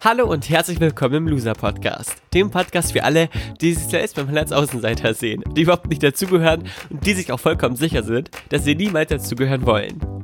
Hallo und herzlich willkommen im Loser Podcast. Dem Podcast für alle, die sich selbst beim als Außenseiter sehen, die überhaupt nicht dazugehören und die sich auch vollkommen sicher sind, dass sie niemals dazugehören wollen.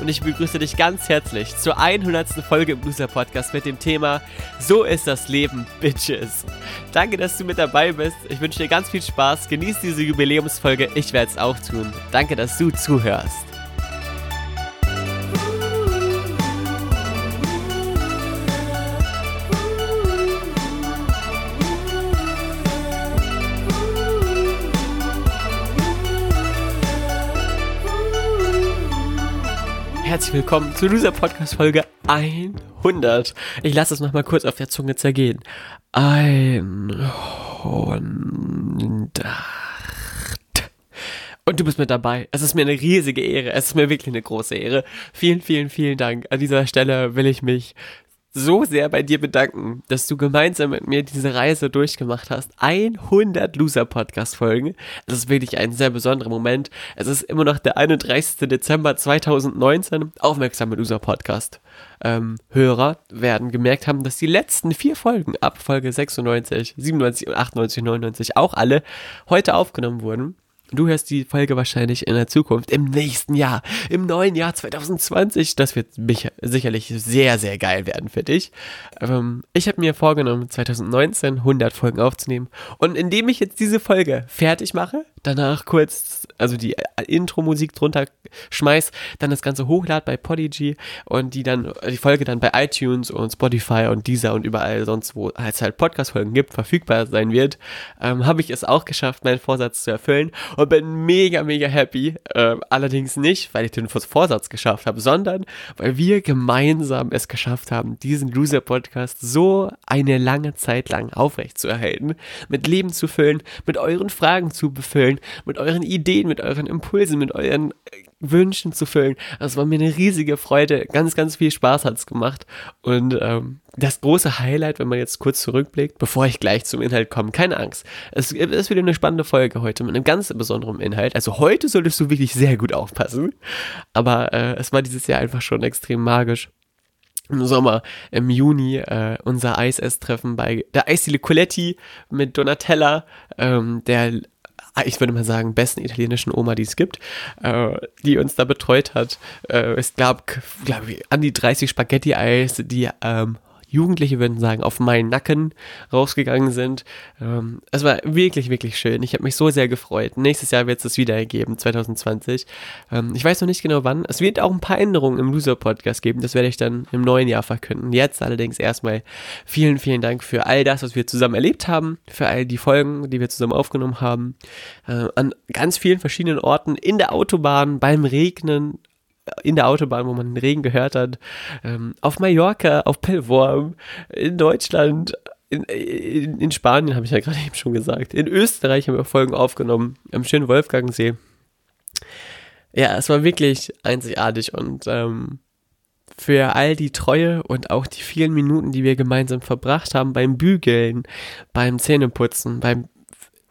und ich begrüße dich ganz herzlich zur 100. Folge im Loser Podcast mit dem Thema So ist das Leben, Bitches. Danke, dass du mit dabei bist. Ich wünsche dir ganz viel Spaß. Genieß diese Jubiläumsfolge. Ich werde es auch tun. Danke, dass du zuhörst. Herzlich willkommen zu dieser Podcast-Folge 100. Ich lasse es nochmal kurz auf der Zunge zergehen. 100. Und du bist mit dabei. Es ist mir eine riesige Ehre. Es ist mir wirklich eine große Ehre. Vielen, vielen, vielen Dank. An dieser Stelle will ich mich so sehr bei dir bedanken, dass du gemeinsam mit mir diese Reise durchgemacht hast. 100 Loser-Podcast-Folgen. Es ist wirklich ein sehr besonderer Moment. Es ist immer noch der 31. Dezember 2019. Aufmerksame Loser-Podcast. Ähm, Hörer werden gemerkt haben, dass die letzten vier Folgen ab Folge 96, 97, 98, 99 auch alle heute aufgenommen wurden. Du hörst die Folge wahrscheinlich in der Zukunft, im nächsten Jahr, im neuen Jahr 2020. Das wird sicherlich sehr, sehr geil werden für dich. Ähm, ich habe mir vorgenommen, 2019 100 Folgen aufzunehmen. Und indem ich jetzt diese Folge fertig mache, danach kurz, also die Intro-Musik drunter schmeiß, dann das Ganze hochlad bei Podigy und die dann, die Folge dann bei iTunes und Spotify und dieser und überall sonst, wo es halt Podcast-Folgen gibt, verfügbar sein wird, ähm, habe ich es auch geschafft, meinen Vorsatz zu erfüllen und bin mega, mega happy. Ähm, allerdings nicht, weil ich den Vorsatz geschafft habe, sondern weil wir gemeinsam es geschafft haben, diesen Loser-Podcast so eine lange Zeit lang aufrechtzuerhalten, mit Leben zu füllen, mit euren Fragen zu befüllen, mit euren Ideen, mit euren Impulsen, mit euren äh, Wünschen zu füllen. Das war mir eine riesige Freude. Ganz, ganz viel Spaß hat es gemacht. Und ähm, das große Highlight, wenn man jetzt kurz zurückblickt, bevor ich gleich zum Inhalt komme, keine Angst. Es ist wieder eine spannende Folge heute mit einem ganz besonderen Inhalt. Also heute solltest du wirklich sehr gut aufpassen. Aber äh, es war dieses Jahr einfach schon extrem magisch im Sommer, im Juni, äh, unser Eis-Ess-Treffen bei der Eisdiele Coletti mit Donatella, ähm, der ich würde mal sagen, besten italienischen Oma, die es gibt, äh, die uns da betreut hat. Äh, es gab, glaube ich, an die 30 Spaghetti-Eis, die ähm, Jugendliche würden sagen, auf meinen Nacken rausgegangen sind. Ähm, es war wirklich, wirklich schön. Ich habe mich so sehr gefreut. Nächstes Jahr wird es es wieder ergeben, 2020. Ähm, ich weiß noch nicht genau wann. Es wird auch ein paar Änderungen im Loser-Podcast geben. Das werde ich dann im neuen Jahr verkünden. Jetzt allerdings erstmal vielen, vielen Dank für all das, was wir zusammen erlebt haben, für all die Folgen, die wir zusammen aufgenommen haben. Äh, an ganz vielen verschiedenen Orten, in der Autobahn, beim Regnen, in der Autobahn, wo man den Regen gehört hat, ähm, auf Mallorca, auf Pellworm, in Deutschland, in, in, in Spanien habe ich ja gerade eben schon gesagt, in Österreich haben wir Folgen aufgenommen, am schönen Wolfgangsee. Ja, es war wirklich einzigartig und ähm, für all die Treue und auch die vielen Minuten, die wir gemeinsam verbracht haben beim Bügeln, beim Zähneputzen, beim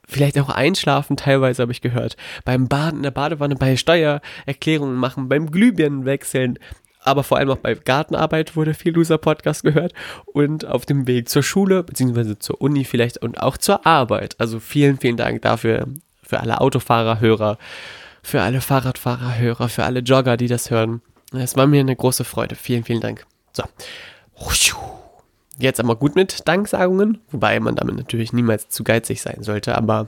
vielleicht auch einschlafen, teilweise habe ich gehört, beim Baden in der Badewanne, bei Steuererklärungen machen, beim Glühbirnen wechseln, aber vor allem auch bei Gartenarbeit wurde viel Loser Podcast gehört und auf dem Weg zur Schule beziehungsweise zur Uni vielleicht und auch zur Arbeit. Also vielen, vielen Dank dafür für alle Autofahrer, Hörer, für alle Fahrradfahrer, Hörer, für alle Jogger, die das hören. Es war mir eine große Freude. Vielen, vielen Dank. So. Jetzt aber gut mit Danksagungen, wobei man damit natürlich niemals zu geizig sein sollte, aber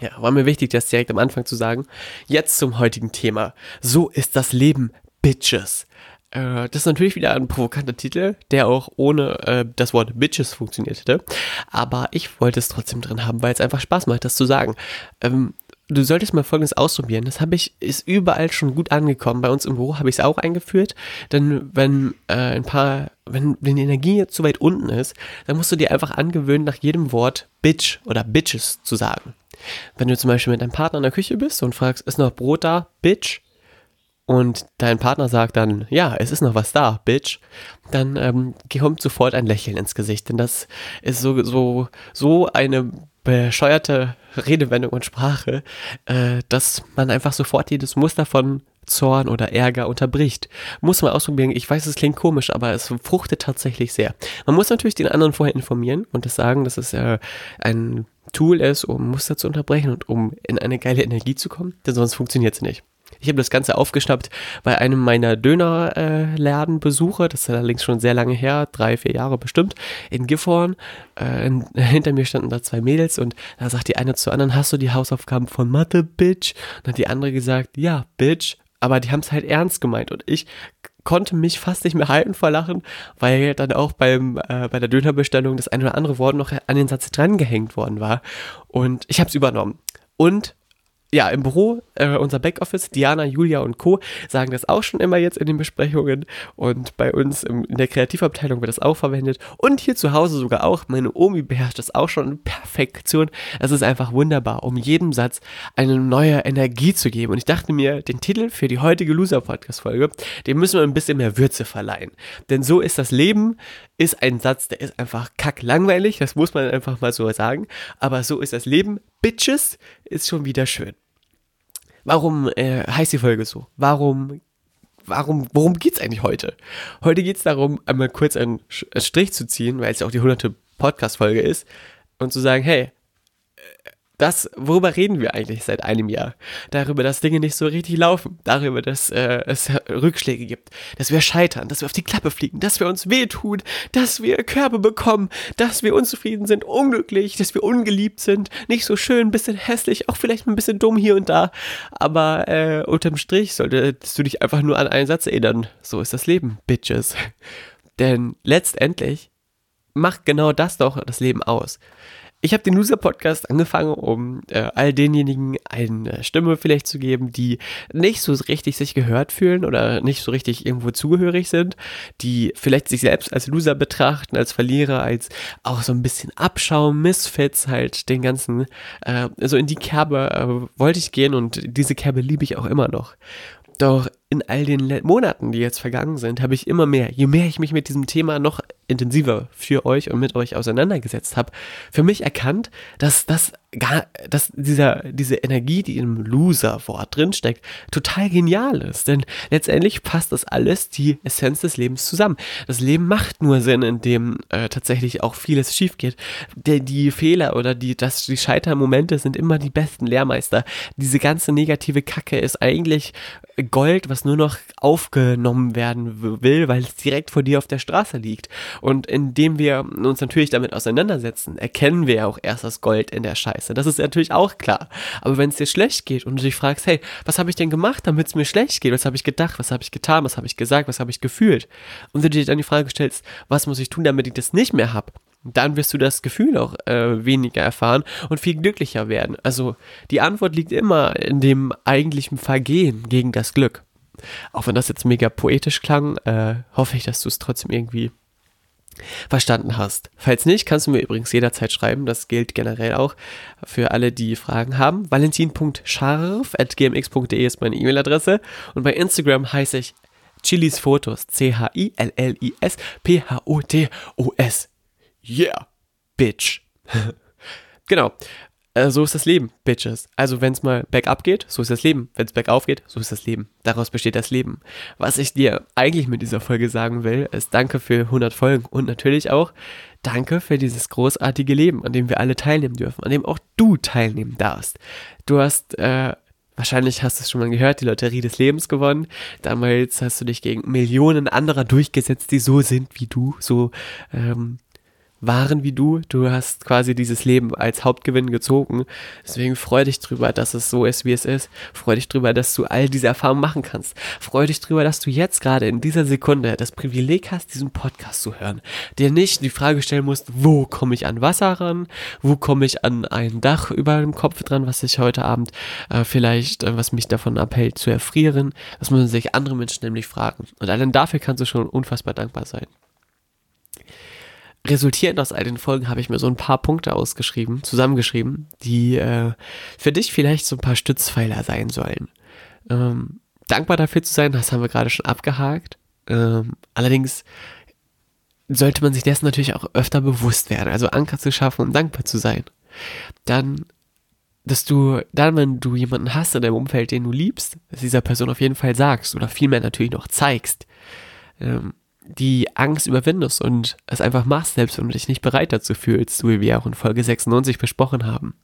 ja, war mir wichtig, das direkt am Anfang zu sagen. Jetzt zum heutigen Thema. So ist das Leben, Bitches. Äh, das ist natürlich wieder ein provokanter Titel, der auch ohne äh, das Wort Bitches funktioniert hätte. Aber ich wollte es trotzdem drin haben, weil es einfach Spaß macht, das zu sagen. Ähm, du solltest mal folgendes ausprobieren. Das habe ich, ist überall schon gut angekommen. Bei uns im Büro habe ich es auch eingeführt. Denn wenn äh, ein paar, wenn, wenn die Energie jetzt zu weit unten ist, dann musst du dir einfach angewöhnen, nach jedem Wort Bitch oder Bitches zu sagen. Wenn du zum Beispiel mit deinem Partner in der Küche bist und fragst, ist noch Brot da, Bitch? Und dein Partner sagt dann, ja, es ist noch was da, Bitch, dann ähm, kommt sofort ein Lächeln ins Gesicht. Denn das ist so, so, so eine bescheuerte Redewendung und Sprache, äh, dass man einfach sofort jedes Muster von Zorn oder Ärger unterbricht. Muss man ausprobieren. Ich weiß, es klingt komisch, aber es fruchtet tatsächlich sehr. Man muss natürlich den anderen vorher informieren und das sagen, dass es äh, ein Tool ist, um Muster zu unterbrechen und um in eine geile Energie zu kommen, denn sonst funktioniert es nicht. Ich habe das Ganze aufgeschnappt bei einem meiner Dönerladenbesuche, das ist allerdings schon sehr lange her, drei, vier Jahre bestimmt, in Gifhorn. Äh, hinter mir standen da zwei Mädels und da sagt die eine zur anderen, hast du die Hausaufgaben von Mathe, Bitch? Und hat die andere gesagt, ja, Bitch. Aber die haben es halt ernst gemeint und ich konnte mich fast nicht mehr halten vor Lachen, weil dann auch beim, äh, bei der Dönerbestellung das ein oder andere Wort noch an den Satz drangehängt worden war. Und ich habe es übernommen. Und ja, im Büro, äh, unser Backoffice, Diana, Julia und Co. sagen das auch schon immer jetzt in den Besprechungen und bei uns im, in der Kreativabteilung wird das auch verwendet und hier zu Hause sogar auch. Meine Omi beherrscht das auch schon in Perfektion. Es ist einfach wunderbar, um jedem Satz eine neue Energie zu geben. Und ich dachte mir, den Titel für die heutige Loser-Podcast-Folge, dem müssen wir ein bisschen mehr Würze verleihen. Denn so ist das Leben, ist ein Satz, der ist einfach kacklangweilig, das muss man einfach mal so sagen. Aber so ist das Leben. Bitches ist schon wieder schön. Warum äh, heißt die Folge so? Warum, warum, worum geht's eigentlich heute? Heute geht's darum, einmal kurz einen Strich zu ziehen, weil es ja auch die 100. Podcast-Folge ist und zu sagen, hey, das, worüber reden wir eigentlich seit einem Jahr? Darüber, dass Dinge nicht so richtig laufen, darüber, dass äh, es Rückschläge gibt, dass wir scheitern, dass wir auf die Klappe fliegen, dass wir uns wehtun, dass wir Körbe bekommen, dass wir unzufrieden sind, unglücklich, dass wir ungeliebt sind, nicht so schön, ein bisschen hässlich, auch vielleicht ein bisschen dumm hier und da, aber äh, unterm Strich solltest du dich einfach nur an einen Satz erinnern, so ist das Leben, Bitches. Denn letztendlich macht genau das doch das Leben aus. Ich habe den Loser-Podcast angefangen, um äh, all denjenigen eine Stimme vielleicht zu geben, die nicht so richtig sich gehört fühlen oder nicht so richtig irgendwo zugehörig sind, die vielleicht sich selbst als Loser betrachten, als Verlierer, als auch so ein bisschen Abschaum, Misfits, halt den ganzen, äh, so in die Kerbe äh, wollte ich gehen und diese Kerbe liebe ich auch immer noch. Doch in all den Monaten, die jetzt vergangen sind, habe ich immer mehr, je mehr ich mich mit diesem Thema noch intensiver für euch und mit euch auseinandergesetzt habe, für mich erkannt, dass das gar, dass dieser, diese Energie, die im Loser-Wort drinsteckt, total genial ist. Denn letztendlich passt das alles die Essenz des Lebens zusammen. Das Leben macht nur Sinn, indem äh, tatsächlich auch vieles schief geht. Der, die Fehler oder die, das, die Scheitermomente sind immer die besten Lehrmeister. Diese ganze negative Kacke ist eigentlich Gold, was nur noch aufgenommen werden will, weil es direkt vor dir auf der Straße liegt. Und indem wir uns natürlich damit auseinandersetzen, erkennen wir auch erst das Gold in der Scheiße. Das ist natürlich auch klar. Aber wenn es dir schlecht geht und du dich fragst, hey, was habe ich denn gemacht, damit es mir schlecht geht? Was habe ich gedacht? Was habe ich getan? Was habe ich gesagt? Was habe ich gefühlt? Und du dir dann die Frage stellst, was muss ich tun, damit ich das nicht mehr habe? dann wirst du das Gefühl auch äh, weniger erfahren und viel glücklicher werden. Also die Antwort liegt immer in dem eigentlichen Vergehen gegen das Glück. Auch wenn das jetzt mega poetisch klang, äh, hoffe ich, dass du es trotzdem irgendwie verstanden hast. Falls nicht, kannst du mir übrigens jederzeit schreiben. Das gilt generell auch für alle, die Fragen haben. Valentin.scharf.gmx.de ist meine E-Mail-Adresse und bei Instagram heiße ich Chilis Fotos. C-H-I-L-L-I-S P-H-O-T-O-S. Yeah, Bitch. genau. Äh, so ist das Leben, Bitches. Also wenn es mal bergab geht, so ist das Leben. Wenn es bergauf geht, so ist das Leben. Daraus besteht das Leben. Was ich dir eigentlich mit dieser Folge sagen will, ist danke für 100 Folgen und natürlich auch danke für dieses großartige Leben, an dem wir alle teilnehmen dürfen, an dem auch du teilnehmen darfst. Du hast äh, Wahrscheinlich hast du es schon mal gehört, die Lotterie des Lebens gewonnen. Damals hast du dich gegen Millionen anderer durchgesetzt, die so sind wie du, so ähm, waren wie du. Du hast quasi dieses Leben als Hauptgewinn gezogen. Deswegen freu dich drüber, dass es so ist, wie es ist. Freu dich drüber, dass du all diese Erfahrungen machen kannst. Freu dich drüber, dass du jetzt gerade in dieser Sekunde das Privileg hast, diesen Podcast zu hören. Dir nicht die Frage stellen musst, wo komme ich an Wasser ran? Wo komme ich an ein Dach über dem Kopf dran, was ich heute Abend äh, vielleicht, äh, was mich davon abhält zu erfrieren? Das müssen sich andere Menschen nämlich fragen. Und allein dafür kannst du schon unfassbar dankbar sein. Resultierend aus all den Folgen habe ich mir so ein paar Punkte ausgeschrieben, zusammengeschrieben, die äh, für dich vielleicht so ein paar Stützpfeiler sein sollen. Ähm, dankbar dafür zu sein, das haben wir gerade schon abgehakt. Ähm, allerdings sollte man sich dessen natürlich auch öfter bewusst werden, also Anker zu schaffen und dankbar zu sein. Dann, dass du, dann, wenn du jemanden hast in deinem Umfeld, den du liebst, dass dieser Person auf jeden Fall sagst oder vielmehr natürlich noch zeigst, ähm, die Angst überwindest und es einfach machst, selbst wenn du dich nicht bereit dazu fühlst, so wie wir auch in Folge 96 besprochen haben.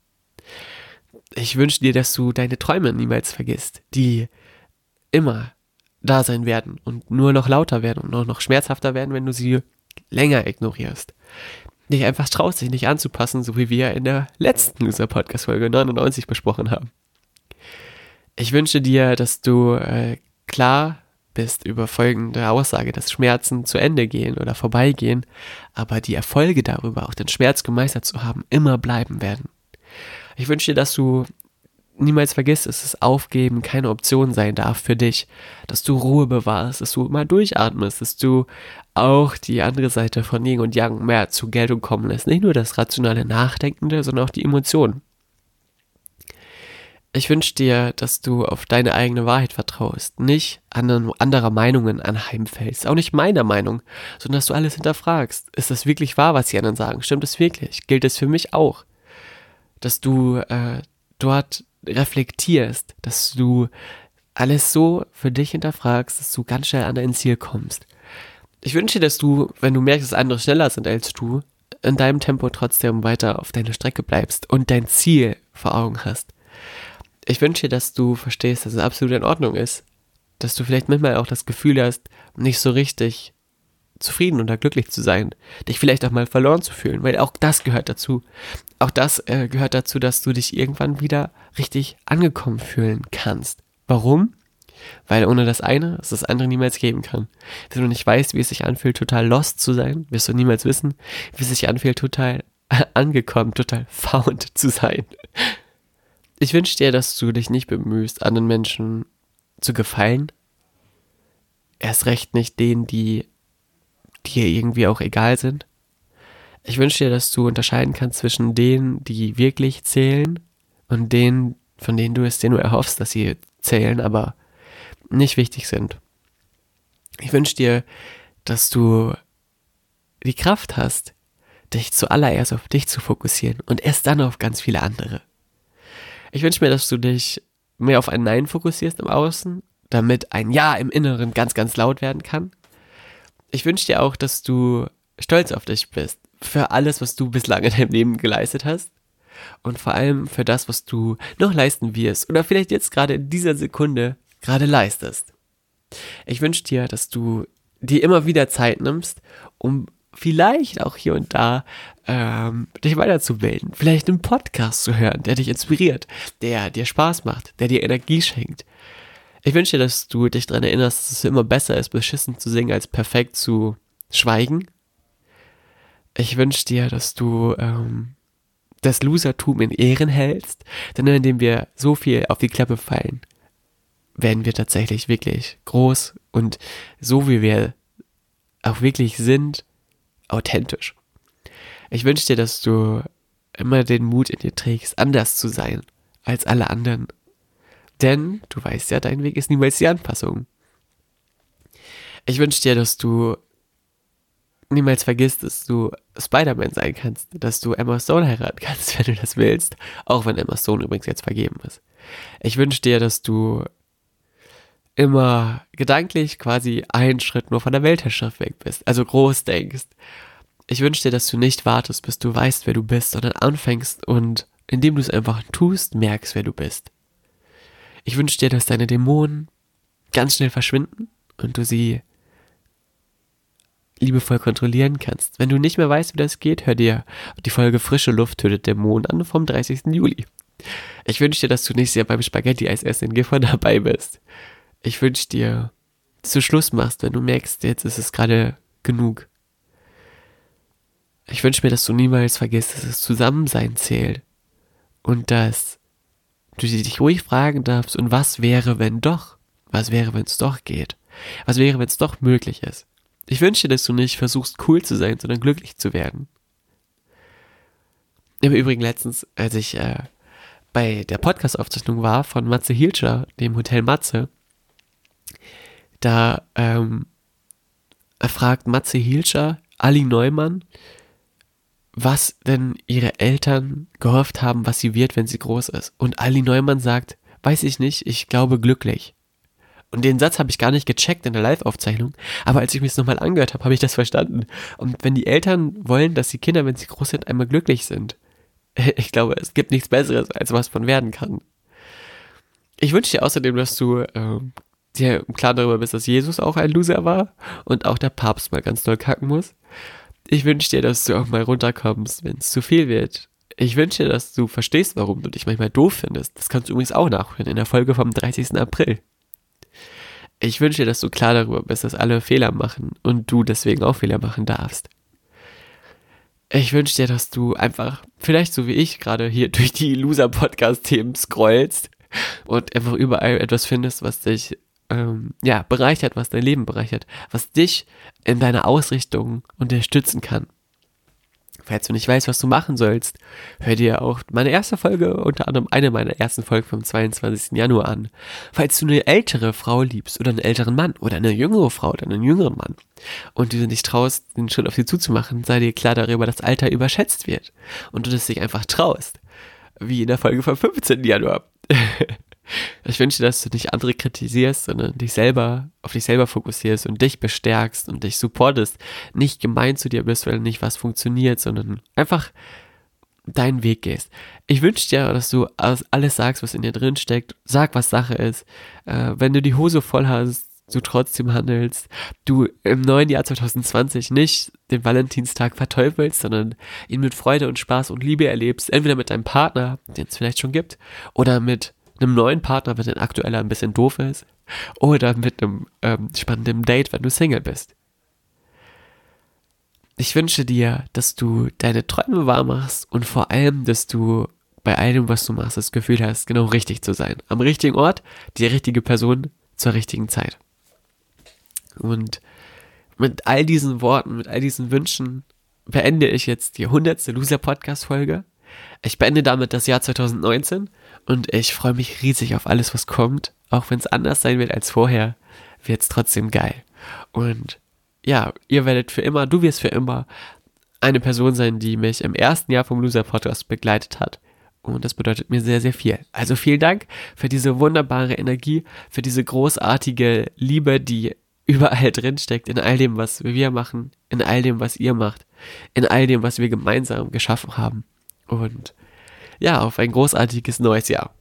Ich wünsche dir, dass du deine Träume niemals vergisst, die immer da sein werden und nur noch lauter werden und nur noch schmerzhafter werden, wenn du sie länger ignorierst. Dich einfach traust, dich nicht anzupassen, so wie wir in der letzten Loser-Podcast-Folge 99 besprochen haben. Ich wünsche dir, dass du äh, klar bist über folgende Aussage, dass Schmerzen zu Ende gehen oder vorbeigehen, aber die Erfolge darüber, auch den Schmerz gemeistert zu haben, immer bleiben werden. Ich wünsche dir, dass du niemals vergisst, dass das Aufgeben keine Option sein darf für dich, dass du Ruhe bewahrst, dass du mal durchatmest, dass du auch die andere Seite von Yin und Yang mehr zur Geltung kommen lässt. Nicht nur das rationale Nachdenkende, sondern auch die Emotionen. Ich wünsche dir, dass du auf deine eigene Wahrheit vertraust, nicht anderer Meinungen anheimfällst, auch nicht meiner Meinung, sondern dass du alles hinterfragst. Ist das wirklich wahr, was die anderen sagen? Stimmt es wirklich? Gilt es für mich auch? Dass du äh, dort reflektierst, dass du alles so für dich hinterfragst, dass du ganz schnell an dein Ziel kommst. Ich wünsche dir, dass du, wenn du merkst, dass andere schneller sind als du, in deinem Tempo trotzdem weiter auf deiner Strecke bleibst und dein Ziel vor Augen hast. Ich wünsche dir, dass du verstehst, dass es absolut in Ordnung ist, dass du vielleicht manchmal auch das Gefühl hast, nicht so richtig zufrieden oder glücklich zu sein, dich vielleicht auch mal verloren zu fühlen, weil auch das gehört dazu. Auch das äh, gehört dazu, dass du dich irgendwann wieder richtig angekommen fühlen kannst. Warum? Weil ohne das eine es das andere niemals geben kann. Wenn du nicht weißt, wie es sich anfühlt, total lost zu sein, wirst du niemals wissen, wie es sich anfühlt, total angekommen, total found zu sein. Ich wünsche dir, dass du dich nicht bemühst, anderen Menschen zu gefallen. Erst recht nicht denen, die dir irgendwie auch egal sind. Ich wünsche dir, dass du unterscheiden kannst zwischen denen, die wirklich zählen und denen, von denen du es dir nur erhoffst, dass sie zählen, aber nicht wichtig sind. Ich wünsche dir, dass du die Kraft hast, dich zuallererst auf dich zu fokussieren und erst dann auf ganz viele andere. Ich wünsche mir, dass du dich mehr auf ein Nein fokussierst im Außen, damit ein Ja im Inneren ganz, ganz laut werden kann ich wünsche dir auch, dass du stolz auf dich bist. Für alles, was du bislang in deinem Leben geleistet hast. Und vor allem für das, was du noch leisten wirst. Oder vielleicht jetzt gerade in dieser Sekunde gerade leistest. Ich wünsche dir, dass du dir immer wieder Zeit nimmst, um vielleicht auch hier und da ähm, dich weiterzubilden. Vielleicht einen Podcast zu hören, der dich inspiriert, der dir Spaß macht, der dir Energie schenkt, ich wünsche dir, dass du dich daran erinnerst, dass es immer besser ist, beschissen zu singen, als perfekt zu schweigen. Ich wünsche dir, dass du ähm, das Losertum in Ehren hältst, denn indem wir so viel auf die Klappe fallen, werden wir tatsächlich wirklich groß und so wie wir auch wirklich sind, authentisch. Ich wünsche dir, dass du immer den Mut in dir trägst, anders zu sein als alle anderen denn du weißt ja, dein Weg ist niemals die Anpassung. Ich wünsche dir, dass du niemals vergisst, dass du Spider-Man sein kannst, dass du Emma Stone heiraten kannst, wenn du das willst, auch wenn Emma Stone übrigens jetzt vergeben ist. Ich wünsche dir, dass du immer gedanklich quasi einen Schritt nur von der Weltherrschaft weg bist, also groß denkst. Ich wünsche dir, dass du nicht wartest, bis du weißt, wer du bist, sondern anfängst und indem du es einfach tust, merkst, wer du bist. Ich wünsche dir, dass deine Dämonen ganz schnell verschwinden und du sie liebevoll kontrollieren kannst. Wenn du nicht mehr weißt, wie das geht, hör dir die Folge Frische Luft tötet Dämonen an vom 30. Juli. Ich wünsche dir, dass du nächstes Jahr beim Spaghetti-Eis essen in Gifhorn dabei bist. Ich wünsche dir, dass du Schluss machst, wenn du merkst, jetzt ist es gerade genug. Ich wünsche mir, dass du niemals vergisst, dass das Zusammensein zählt und dass du dich ruhig fragen darfst, und was wäre, wenn doch? Was wäre, wenn es doch geht? Was wäre, wenn es doch möglich ist? Ich wünsche dir, dass du nicht versuchst, cool zu sein, sondern glücklich zu werden. Im Übrigen letztens, als ich äh, bei der Podcast-Aufzeichnung war von Matze Hilscher, dem Hotel Matze, da ähm, fragt Matze Hilscher Ali Neumann, was denn ihre Eltern gehofft haben, was sie wird, wenn sie groß ist. Und Ali Neumann sagt, weiß ich nicht, ich glaube glücklich. Und den Satz habe ich gar nicht gecheckt in der Live-Aufzeichnung, aber als ich mir es nochmal angehört habe, habe ich das verstanden. Und wenn die Eltern wollen, dass die Kinder, wenn sie groß sind, einmal glücklich sind, ich glaube, es gibt nichts Besseres, als was man werden kann. Ich wünsche dir außerdem, dass du äh, dir klar darüber bist, dass Jesus auch ein Loser war und auch der Papst mal ganz doll kacken muss. Ich wünsche dir, dass du auch mal runterkommst, wenn es zu viel wird. Ich wünsche dir, dass du verstehst, warum du dich manchmal doof findest. Das kannst du übrigens auch nachhören in der Folge vom 30. April. Ich wünsche dir, dass du klar darüber bist, dass alle Fehler machen und du deswegen auch Fehler machen darfst. Ich wünsche dir, dass du einfach, vielleicht so wie ich gerade hier durch die Loser-Podcast-Themen scrollst und einfach überall etwas findest, was dich ähm, ja, bereichert, was dein Leben bereichert, was dich in deiner Ausrichtung unterstützen kann. Falls du nicht weißt, was du machen sollst, hör dir auch meine erste Folge, unter anderem eine meiner ersten Folgen vom 22. Januar an. Falls du eine ältere Frau liebst oder einen älteren Mann oder eine jüngere Frau oder einen jüngeren Mann und du dich traust, den Schritt auf sie zuzumachen, sei dir klar darüber, dass Alter überschätzt wird und du das dich einfach traust. Wie in der Folge vom 15. Januar. Ich wünsche, dass du nicht andere kritisierst, sondern dich selber, auf dich selber fokussierst und dich bestärkst und dich supportest. Nicht gemein zu dir bist, weil nicht was funktioniert, sondern einfach deinen Weg gehst. Ich wünsche dir, dass du alles sagst, was in dir drin steckt. Sag, was Sache ist. Äh, wenn du die Hose voll hast, du trotzdem handelst, du im neuen Jahr 2020 nicht den Valentinstag verteufelst, sondern ihn mit Freude und Spaß und Liebe erlebst, entweder mit deinem Partner, den es vielleicht schon gibt, oder mit einem neuen Partner, wenn dein aktueller ein bisschen doof ist, oder mit einem ähm, spannenden Date, wenn du Single bist. Ich wünsche dir, dass du deine Träume wahr machst und vor allem, dass du bei allem, was du machst, das Gefühl hast, genau richtig zu sein. Am richtigen Ort, die richtige Person zur richtigen Zeit. Und mit all diesen Worten, mit all diesen Wünschen beende ich jetzt die 100. Loser Podcast Folge. Ich beende damit das Jahr 2019 und ich freue mich riesig auf alles, was kommt. Auch wenn es anders sein wird als vorher, wird es trotzdem geil. Und ja, ihr werdet für immer, du wirst für immer eine Person sein, die mich im ersten Jahr vom Loser Podcast begleitet hat. Und das bedeutet mir sehr, sehr viel. Also vielen Dank für diese wunderbare Energie, für diese großartige Liebe, die überall drin steckt, in all dem, was wir machen, in all dem, was ihr macht, in all dem, was wir gemeinsam geschaffen haben. Und ja, auf ein großartiges neues Jahr.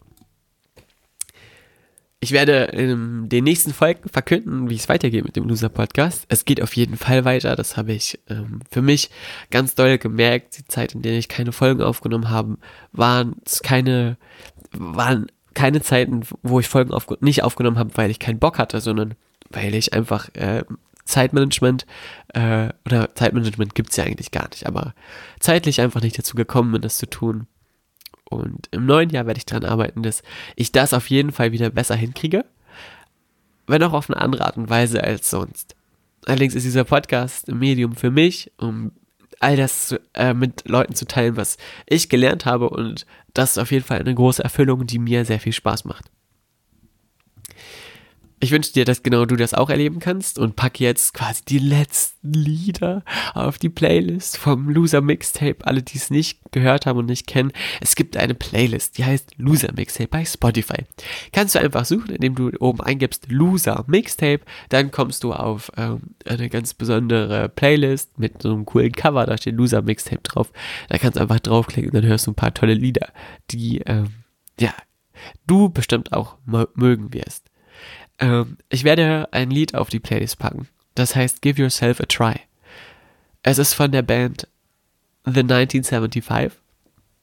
Ich werde in den nächsten Folgen verkünden, wie es weitergeht mit dem Loser Podcast. Es geht auf jeden Fall weiter. Das habe ich ähm, für mich ganz doll gemerkt. Die Zeit, in der ich keine Folgen aufgenommen habe, waren keine, waren keine Zeiten, wo ich Folgen auf, nicht aufgenommen habe, weil ich keinen Bock hatte, sondern weil ich einfach äh, Zeitmanagement äh, oder Zeitmanagement gibt es ja eigentlich gar nicht, aber zeitlich einfach nicht dazu gekommen bin, das zu tun. Und im neuen Jahr werde ich daran arbeiten, dass ich das auf jeden Fall wieder besser hinkriege. Wenn auch auf eine andere Art und Weise als sonst. Allerdings ist dieser Podcast ein Medium für mich, um all das äh, mit Leuten zu teilen, was ich gelernt habe. Und das ist auf jeden Fall eine große Erfüllung, die mir sehr viel Spaß macht. Ich wünsche dir, dass genau du das auch erleben kannst und pack jetzt quasi die letzten Lieder auf die Playlist vom Loser Mixtape. Alle, die es nicht gehört haben und nicht kennen, es gibt eine Playlist, die heißt Loser Mixtape bei Spotify. Kannst du einfach suchen, indem du oben eingibst Loser Mixtape, dann kommst du auf ähm, eine ganz besondere Playlist mit so einem coolen Cover, da steht Loser Mixtape drauf. Da kannst du einfach draufklicken und dann hörst du ein paar tolle Lieder, die, ähm, ja, du bestimmt auch mögen wirst. Ähm, ich werde ein Lied auf die Playlist packen. Das heißt Give Yourself a Try. Es ist von der Band The 1975.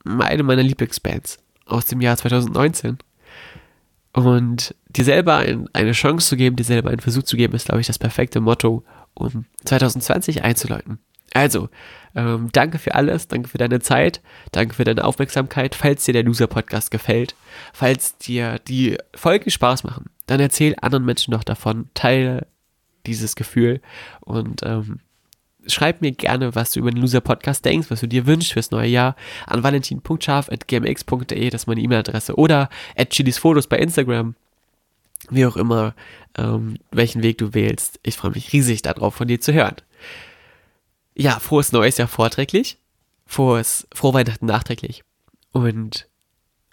Eine meiner Lieblingsbands aus dem Jahr 2019. Und dir selber ein, eine Chance zu geben, dir selber einen Versuch zu geben, ist, glaube ich, das perfekte Motto, um 2020 einzuläuten. Also, ähm, danke für alles, danke für deine Zeit, danke für deine Aufmerksamkeit. Falls dir der Loser-Podcast gefällt, falls dir die Folgen Spaß machen, dann erzähl anderen Menschen noch davon, teile dieses Gefühl. Und ähm, schreib mir gerne, was du über den Loser Podcast denkst, was du dir wünschst fürs neue Jahr an valentin.scharf.gmx.de, das ist meine E-Mail-Adresse, oder at Chilis Fotos bei Instagram. Wie auch immer, ähm, welchen Weg du wählst. Ich freue mich riesig darauf, von dir zu hören. Ja, frohes neues Jahr vorträglich. Frohes, frohe Weihnachten nachträglich. Und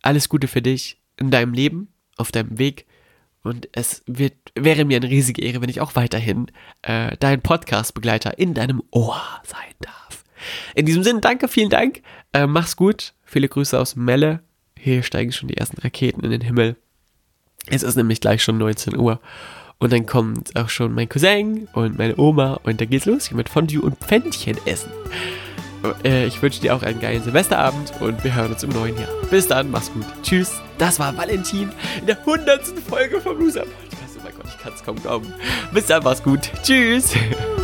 alles Gute für dich in deinem Leben, auf deinem Weg. Und es wird, wäre mir eine riesige Ehre, wenn ich auch weiterhin äh, dein Podcast-Begleiter in deinem Ohr sein darf. In diesem Sinne, danke, vielen Dank. Äh, mach's gut. Viele Grüße aus Melle. Hier steigen schon die ersten Raketen in den Himmel. Es ist nämlich gleich schon 19 Uhr. Und dann kommt auch schon mein Cousin und meine Oma und dann geht's los mit Fondue und Pfännchen essen. Äh, ich wünsche dir auch einen geilen Silvesterabend und wir hören uns im neuen Jahr. Bis dann, mach's gut. Tschüss. Das war Valentin in der 100. Folge vom Loser Podcast. Oh mein Gott, ich kann's kaum glauben. Bis dann, mach's gut. Tschüss.